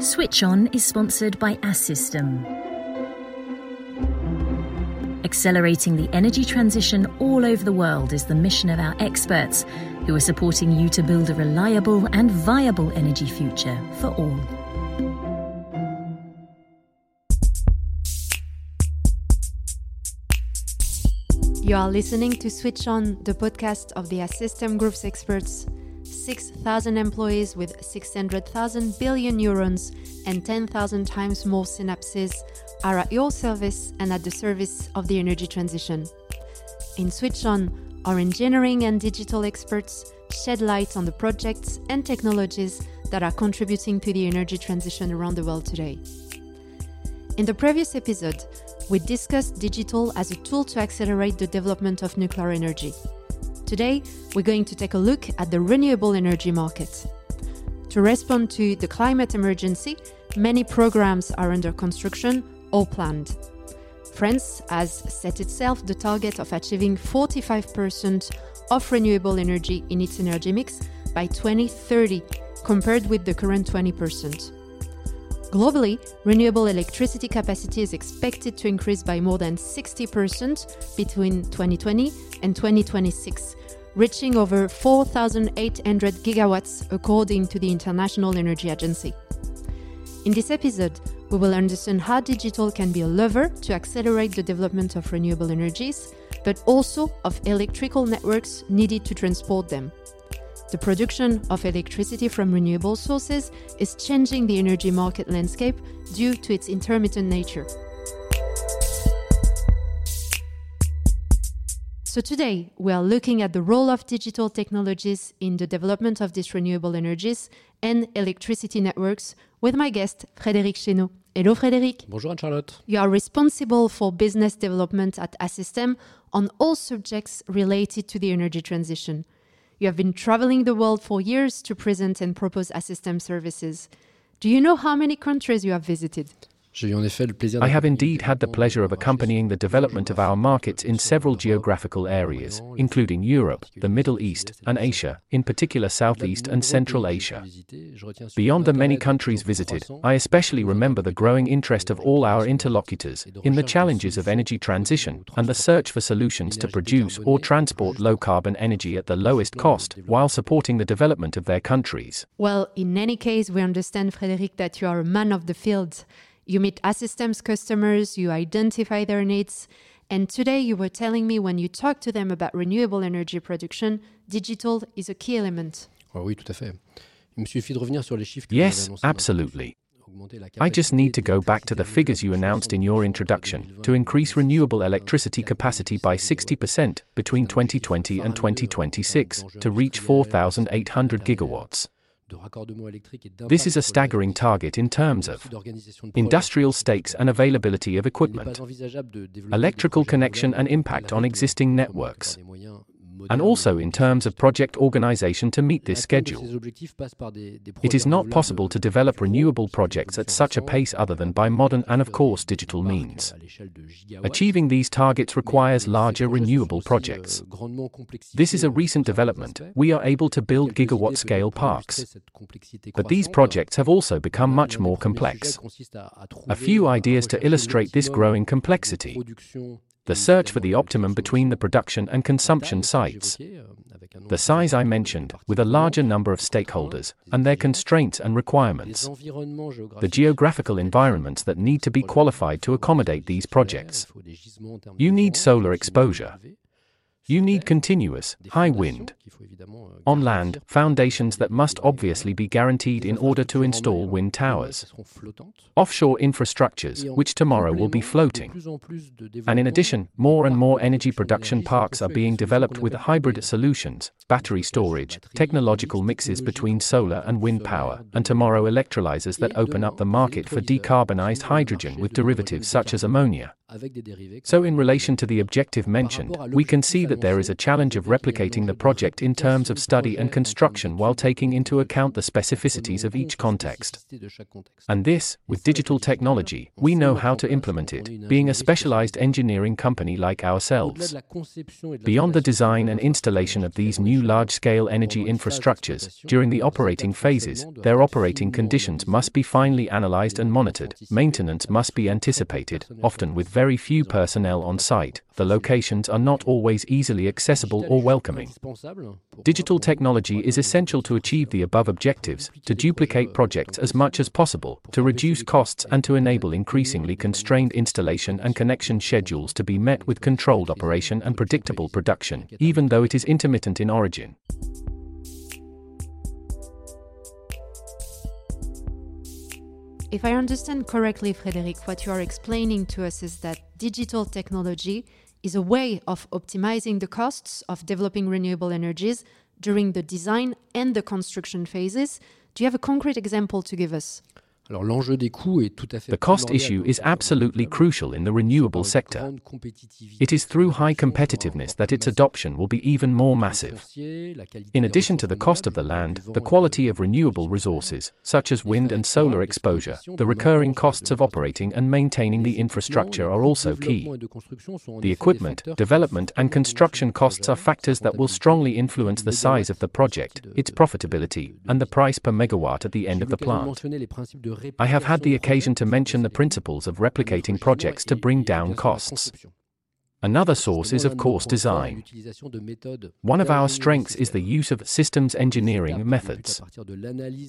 Switch On is sponsored by Assystem. Accelerating the energy transition all over the world is the mission of our experts, who are supporting you to build a reliable and viable energy future for all. You are listening to Switch On, the podcast of the Assystem Group's experts 6,000 employees with 600,000 billion neurons and 10,000 times more synapses are at your service and at the service of the energy transition. In Switch On, our engineering and digital experts shed light on the projects and technologies that are contributing to the energy transition around the world today. In the previous episode, we discussed digital as a tool to accelerate the development of nuclear energy. Today, we're going to take a look at the renewable energy market. To respond to the climate emergency, many programs are under construction or planned. France has set itself the target of achieving 45% of renewable energy in its energy mix by 2030, compared with the current 20%. Globally, renewable electricity capacity is expected to increase by more than 60% between 2020 and 2026, reaching over 4,800 gigawatts according to the International Energy Agency. In this episode, we will understand how digital can be a lever to accelerate the development of renewable energies, but also of electrical networks needed to transport them. The production of electricity from renewable sources is changing the energy market landscape due to its intermittent nature. So today we are looking at the role of digital technologies in the development of these renewable energies and electricity networks with my guest Frédéric Chénaud. Hello Frédéric. Bonjour Anne-Charlotte. You are responsible for business development at Assystem on all subjects related to the energy transition. You have been traveling the world for years to present and propose Assystem services. Do you know how many countries you have visited? I have indeed had the pleasure of accompanying the development of our markets in several geographical areas, including Europe, the Middle East, and Asia, in particular Southeast and Central Asia. Beyond the many countries visited, I especially remember the growing interest of all our interlocutors in the challenges of energy transition and the search for solutions to produce or transport low carbon energy at the lowest cost while supporting the development of their countries. Well, in any case, we understand, Frédéric, that you are a man of the field. You meet Assystem's customers, you identify their needs, and today you were telling me when you talk to them about renewable energy production, digital is a key element. Yes, absolutely. I just need to go back to the figures you announced in your introduction to increase renewable electricity capacity by 60% between 2020 and 2026 to reach 4,800 gigawatts. This is a staggering target in terms of industrial stakes and availability of equipment, electrical connection and impact on existing networks, and also in terms of project organization to meet this schedule. It is not possible to develop renewable projects at such a pace other than by modern and, of course, digital means. Achieving these targets requires larger renewable projects. This is a recent development. We are able to build gigawatt scale parks. But these projects have also become much more complex. A few ideas to illustrate this growing complexity the search for the optimum between the production and consumption sites. The size I mentioned, with a larger number of stakeholders, and their constraints and requirements. The geographical environments that need to be qualified to accommodate these projects. You need solar exposure. You need continuous, high wind. On land, foundations that must obviously be guaranteed in order to install wind towers. Offshore infrastructures, which tomorrow will be floating. And in addition, more and more energy production parks are being developed with hybrid solutions, battery storage, technological mixes between solar and wind power, and tomorrow electrolyzers that open up the market for decarbonized hydrogen with derivatives such as ammonia. So, in relation to the objective mentioned, we can see that that there is a challenge of replicating the project in terms of study and construction while taking into account the specificities of each context. And this, with digital technology, we know how to implement it, being a specialized engineering company like ourselves. Beyond the design and installation of these new large scale energy infrastructures, during the operating phases, their operating conditions must be finely analyzed and monitored, maintenance must be anticipated, often with very few personnel on site, the locations are not always easily accessible or welcoming. Digital technology is essential to achieve the above objectives, to duplicate projects as much as possible, to reduce costs and to enable increasingly constrained installation and connection schedules to be met with controlled operation and predictable production, even though it is intermittent in origin. If I understand correctly, Frédéric, what you are explaining to us is that digital technology is a way of optimizing the costs of developing renewable energies during the design and the construction phases. Do you have a concrete example to give us? The cost issue is absolutely crucial in the renewable sector. It is through high competitiveness that its adoption will be even more massive. In addition to the cost of the land, the quality of renewable resources, such as wind and solar exposure, the recurring costs of operating and maintaining the infrastructure are also key. The equipment, development, and construction costs are factors that will strongly influence the size of the project, its profitability, and the price per megawatt at the end of the plant. I have had the occasion to mention the principles of replicating projects to bring down costs. Another source is, of course, design. One of our strengths is the use of systems engineering methods.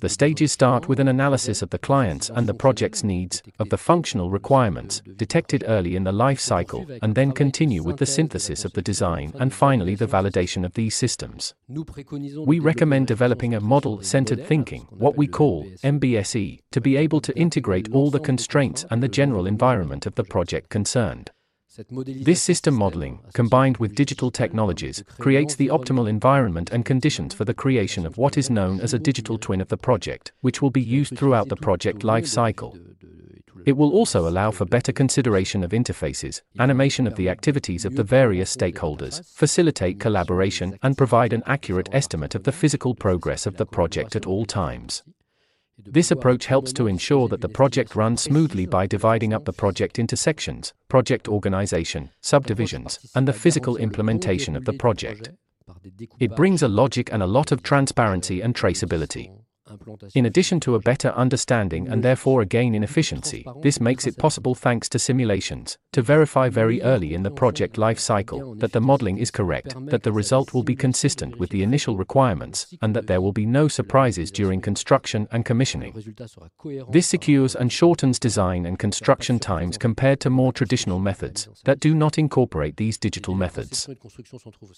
The stages start with an analysis of the client's and the project's needs, of the functional requirements, detected early in the life cycle, and then continue with the synthesis of the design and finally the validation of these systems. We recommend developing a model centered thinking, what we call MBSE, to be able to integrate all the constraints and the general environment of the project concerned. This system modeling, combined with digital technologies, creates the optimal environment and conditions for the creation of what is known as a digital twin of the project, which will be used throughout the project life cycle. It will also allow for better consideration of interfaces, animation of the activities of the various stakeholders, facilitate collaboration, and provide an accurate estimate of the physical progress of the project at all times. This approach helps to ensure that the project runs smoothly by dividing up the project into sections, project organization, subdivisions, and the physical implementation of the project. It brings a logic and a lot of transparency and traceability. In addition to a better understanding and therefore a gain in efficiency, this makes it possible thanks to simulations, to verify very early in the project life cycle that the modeling is correct, that the result will be consistent with the initial requirements, and that there will be no surprises during construction and commissioning. This secures and shortens design and construction times compared to more traditional methods that do not incorporate these digital methods.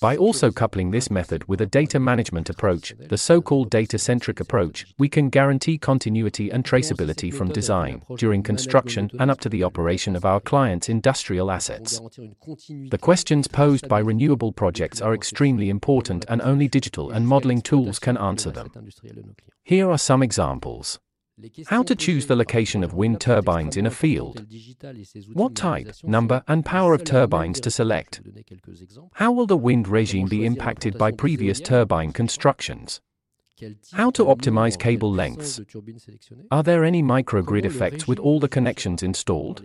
By also coupling this method with a data management approach, the so called data centric approach, we can guarantee continuity and traceability from design, during construction, and up to the operation of our clients' industrial assets. The questions posed by renewable projects are extremely important, and only digital and modeling tools can answer them. Here are some examples. How to choose the location of wind turbines in a field. What type, number, and power of turbines to select. How will the wind regime be impacted by previous turbine constructions? How to optimize cable lengths? Are there any microgrid effects with all the connections installed?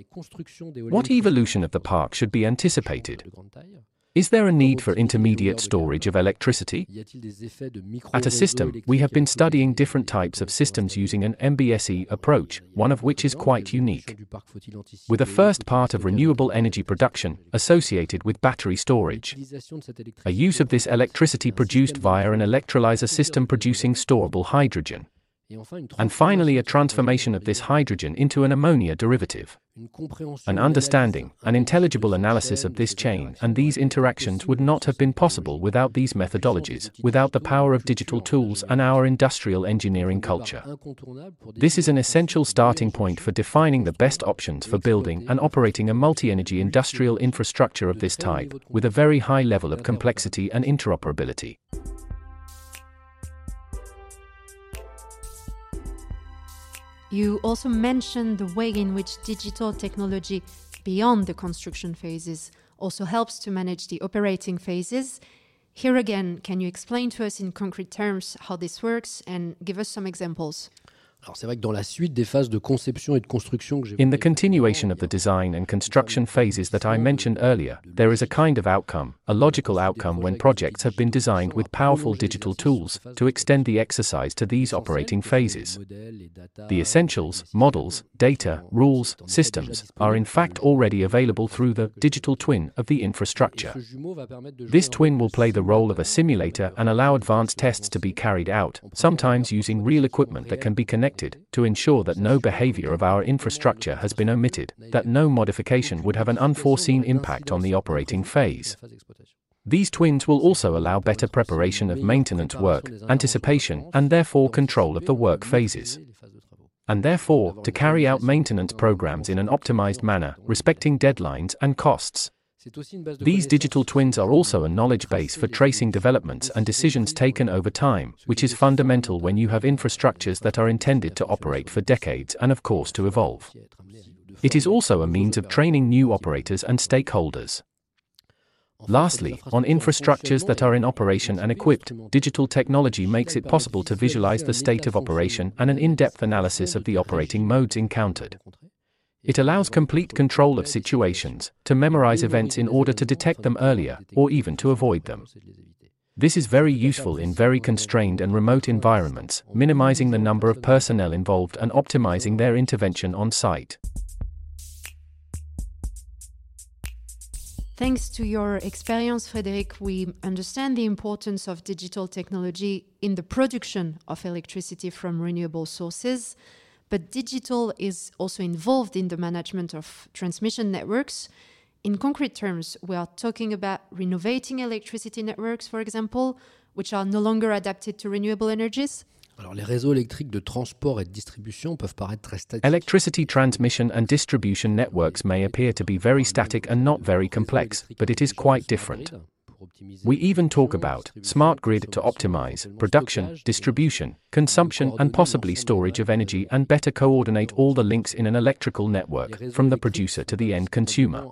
What evolution of the park should be anticipated? Is there a need for intermediate storage of electricity? At Assystem, we have been studying different types of systems using an MBSE approach, one of which is quite unique. With a first part of renewable energy production associated with battery storage. A use of this electricity produced via an electrolyzer system producing storable hydrogen. And finally, a transformation of this hydrogen into an ammonia derivative. An understanding, an intelligible analysis of this chain and these interactions would not have been possible without these methodologies, without the power of digital tools and our industrial engineering culture. This is an essential starting point for defining the best options for building and operating a multi energy industrial infrastructure of this type, with a very high level of complexity and interoperability. You also mentioned the way in which digital technology beyond the construction phases also helps to manage the operating phases. Here again, can you explain to us in concrete terms how this works and give us some examples? Alors c'est vrai que dans la suite des phases de conception et de construction que j'ai In the continuation of the design and construction phases that I mentioned earlier, there is a kind of outcome, a logical outcome when projects have been designed with powerful digital tools to extend the exercise to these operating phases. The essentials, models, data, rules, systems are in fact already available through the digital twin of the infrastructure. This twin will play the role of a simulator and allow advanced tests to be carried out, sometimes using real equipment that can be connected to ensure that no behavior of our infrastructure has been omitted, that no modification would have an unforeseen impact on the operating phase. These twins will also allow better preparation of maintenance work, anticipation, and therefore control of the work phases. And therefore, to carry out maintenance programs in an optimized manner, respecting deadlines and costs. These digital twins are also a knowledge base for tracing developments and decisions taken over time, which is fundamental when you have infrastructures that are intended to operate for decades and, of course, to evolve. It is also a means of training new operators and stakeholders. Lastly, on infrastructures that are in operation and equipped, digital technology makes it possible to visualize the state of operation and an in depth analysis of the operating modes encountered. It allows complete control of situations, to memorize events in order to detect them earlier, or even to avoid them. This is very useful in very constrained and remote environments, minimizing the number of personnel involved and optimizing their intervention on site. Thanks to your experience, Frédéric, we understand the importance of digital technology in the production of electricity from renewable sources but digital is also involved in the management of transmission networks. In concrete terms, we are talking about renovating electricity networks, for example, which are no longer adapted to renewable energies. Alors, les réseaux électriques de transport et de distribution peuvent paraître très statiques. Electricity transmission and distribution networks may appear to be very static and not very complex, but it is quite different. We even talk about smart grid to optimize production, distribution, consumption, and possibly storage of energy and better coordinate all the links in an electrical network, from the producer to the end consumer.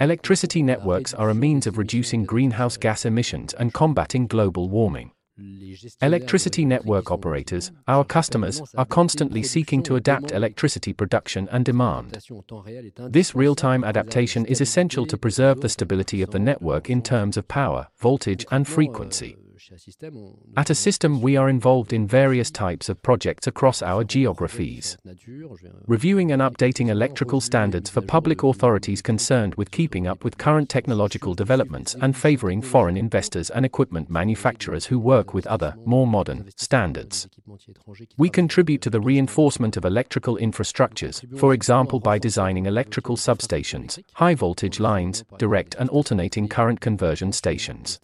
Electricity networks are a means of reducing greenhouse gas emissions and combating global warming. Electricity network operators, our customers, are constantly seeking to adapt electricity production and demand. This real time adaptation is essential to preserve the stability of the network in terms of power, voltage, and frequency. At Assystem, we are involved in various types of projects across our geographies. Reviewing and updating electrical standards for public authorities concerned with keeping up with current technological developments and favoring foreign investors and equipment manufacturers who work with other, more modern, standards. We contribute to the reinforcement of electrical infrastructures, for example, by designing electrical substations, high voltage lines, direct and alternating current conversion stations.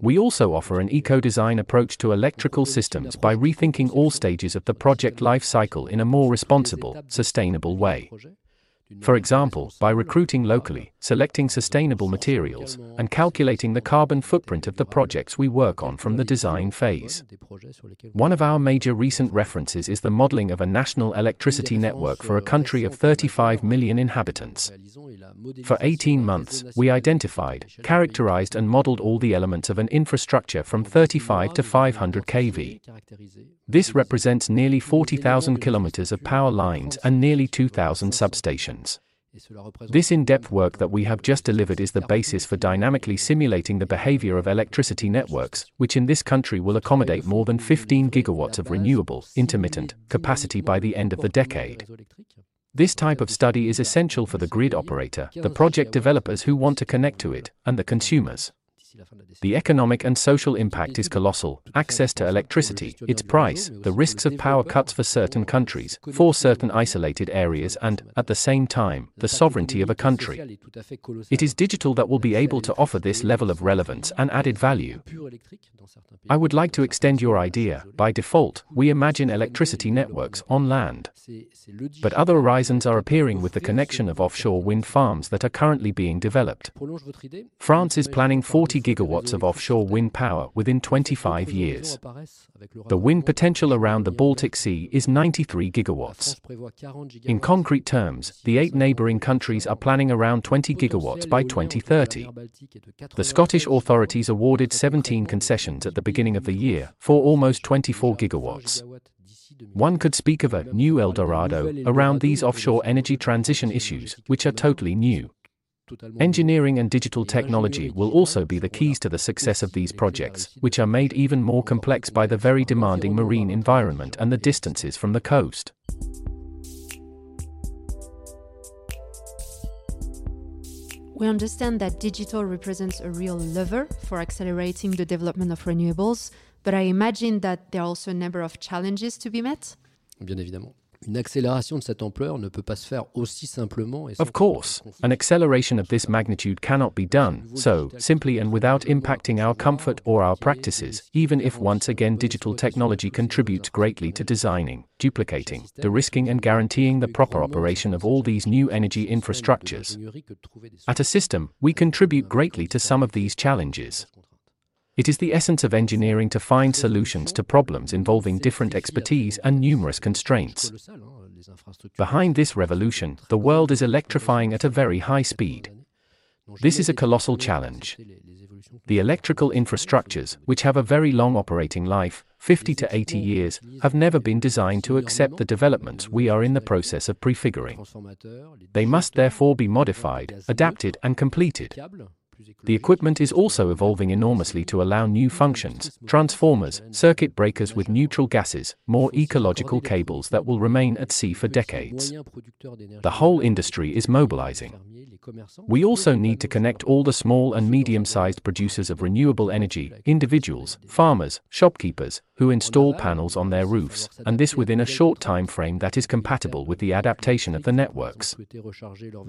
We also offer offer an eco design approach to electrical systems by rethinking all stages of the project life cycle in a more responsible, sustainable way. For example, by recruiting locally, selecting sustainable materials, and calculating the carbon footprint of the projects we work on from the design phase. One of our major recent references is the modeling of a national electricity network for a country of 35 million inhabitants. For 18 months, we identified, characterized, and modeled all the elements of an infrastructure from 35 to 500 kV. This represents nearly 40,000 kilometers of power lines and nearly 2,000 substations. This in depth work that we have just delivered is the basis for dynamically simulating the behavior of electricity networks, which in this country will accommodate more than 15 gigawatts of renewable, intermittent capacity by the end of the decade. This type of study is essential for the grid operator, the project developers who want to connect to it, and the consumers. The economic and social impact is colossal access to electricity, its price, the risks of power cuts for certain countries, for certain isolated areas, and, at the same time, the sovereignty of a country. It is digital that will be able to offer this level of relevance and added value. I would like to extend your idea. By default, we imagine electricity networks on land. But other horizons are appearing with the connection of offshore wind farms that are currently being developed. France is planning 40 gigawatts of offshore wind power within 25 years. The wind potential around the Baltic Sea is 93 gigawatts. In concrete terms, the eight neighbouring countries are planning around 20 gigawatts by 2030. The Scottish authorities awarded 17 concessions at the beginning of the year for almost 24 gigawatts. One could speak of a new El Dorado around these offshore energy transition issues, which are totally new. Engineering and digital technology will also be the keys to the success of these projects, which are made even more complex by the very demanding marine environment and the distances from the coast. We understand that digital represents a real lever for accelerating the development of renewables, but I imagine that there are also a number of challenges to be met. Bien évidemment. Une accélération de cette ampleur ne peut pas se faire aussi simplement. et Of course, an acceleration of this magnitude cannot be done so simply and without impacting our comfort or our practices, even if once again digital technology contributes greatly to designing, duplicating, de-risking and guaranteeing the proper operation of all these new energy infrastructures. At Assystem, we contribute greatly to some of these challenges. It is the essence of engineering to find solutions to problems involving different expertise and numerous constraints. Behind this revolution, the world is electrifying at a very high speed. This is a colossal challenge. The electrical infrastructures, which have a very long operating life, 50 to 80 years, have never been designed to accept the developments we are in the process of prefiguring. They must therefore be modified, adapted, and completed. The equipment is also evolving enormously to allow new functions, transformers, circuit breakers with neutral gases, more ecological cables that will remain at sea for decades. The whole industry is mobilizing. We also need to connect all the small and medium sized producers of renewable energy, individuals, farmers, shopkeepers, who install panels on their roofs, and this within a short time frame that is compatible with the adaptation of the networks.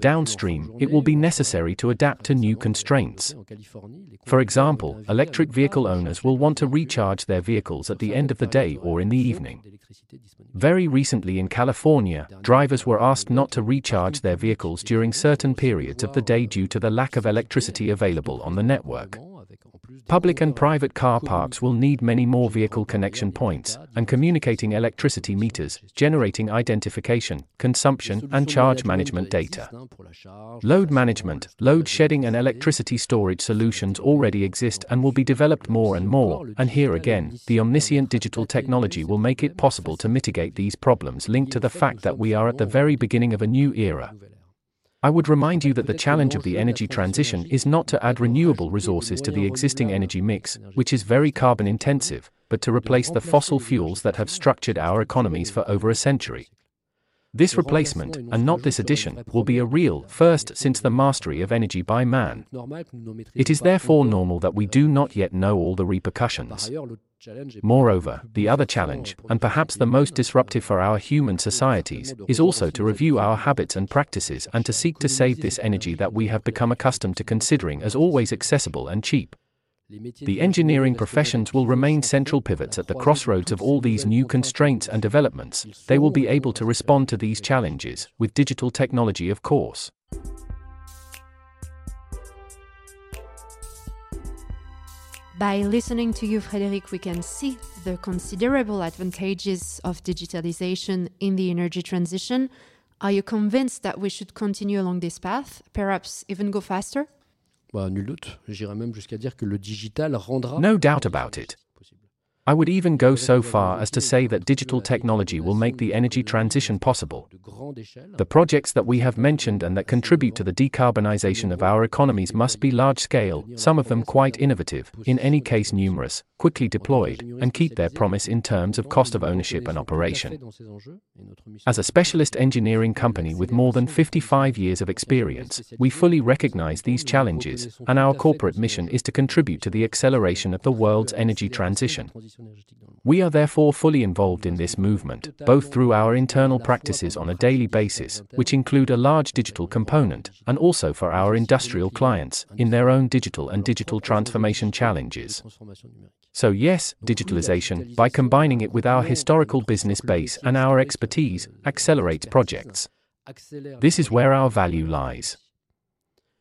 Downstream, it will be necessary to adapt to new constraints. For example, electric vehicle owners will want to recharge their vehicles at the end of the day or in the evening. Very recently in California, drivers were asked not to recharge their vehicles during certain periods of the day due to the lack of electricity available on the network. Public and private car parks will need many more vehicle connection points, and communicating electricity meters, generating identification, consumption, and charge management data. Load management, load shedding, and electricity storage solutions already exist and will be developed more and more, and here again, the omniscient digital technology will make it possible to mitigate these problems linked to the fact that we are at the very beginning of a new era. I would remind you that the challenge of the energy transition is not to add renewable resources to the existing energy mix, which is very carbon intensive, but to replace the fossil fuels that have structured our economies for over a century. This replacement, and not this addition, will be a real first since the mastery of energy by man. It is therefore normal that we do not yet know all the repercussions. Moreover, the other challenge, and perhaps the most disruptive for our human societies, is also to review our habits and practices and to seek to save this energy that we have become accustomed to considering as always accessible and cheap. The engineering professions will remain central pivots at the crossroads of all these new constraints and developments. They will be able to respond to these challenges, with digital technology, of course. By listening to you, Frédéric, we can see the considerable advantages of digitalization in the energy transition. Are you convinced that we should continue along this path, perhaps even go faster? Bah, nul doute. J'irais même jusqu'à dire que le digital rendra. No doubt about it. I would even go so far as to say that digital technology will make the energy transition possible. The projects that we have mentioned and that contribute to the decarbonization of our economies must be large scale, some of them quite innovative, in any case numerous, quickly deployed, and keep their promise in terms of cost of ownership and operation. As a specialist engineering company with more than 55 years of experience, we fully recognize these challenges, and our corporate mission is to contribute to the acceleration of the world's energy transition. We are therefore fully involved in this movement, both through our internal practices on a daily basis, which include a large digital component, and also for our industrial clients, in their own digital and digital transformation challenges. So, yes, digitalization, by combining it with our historical business base and our expertise, accelerates projects. This is where our value lies.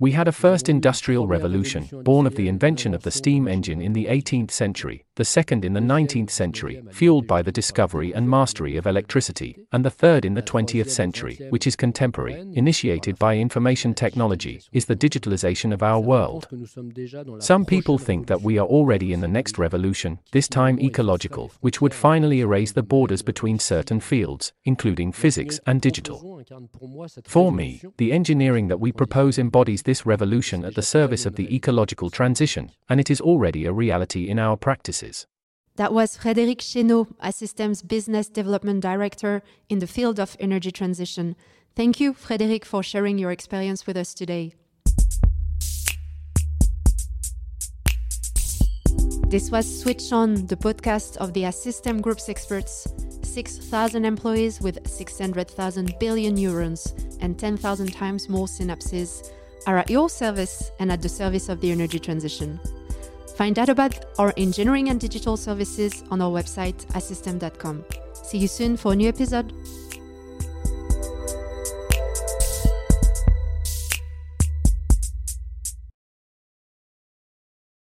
We had a first industrial revolution, born of the invention of the steam engine in the 18th century, the second in the 19th century, fueled by the discovery and mastery of electricity, and the third in the 20th century, which is contemporary, initiated by information technology, is the digitalization of our world. Some people think that we are already in the next revolution, this time ecological, which would finally erase the borders between certain fields, including physics and digital. For me, the engineering that we propose embodies this revolution at the service of the ecological transition, and it is already a reality in our practices. That was Frédéric Chénaud, Assystem's Business Development Director in the field of energy transition. Thank you, Frédéric, for sharing your experience with us today. This was Switch On, the podcast of the Assystem Group's experts. 6,000 employees with 600,000 billion neurons and 10,000 times more synapses are at your service and at the service of the energy transition. Find out about our engineering and digital services on our website, assystem.com. See you soon for a new episode.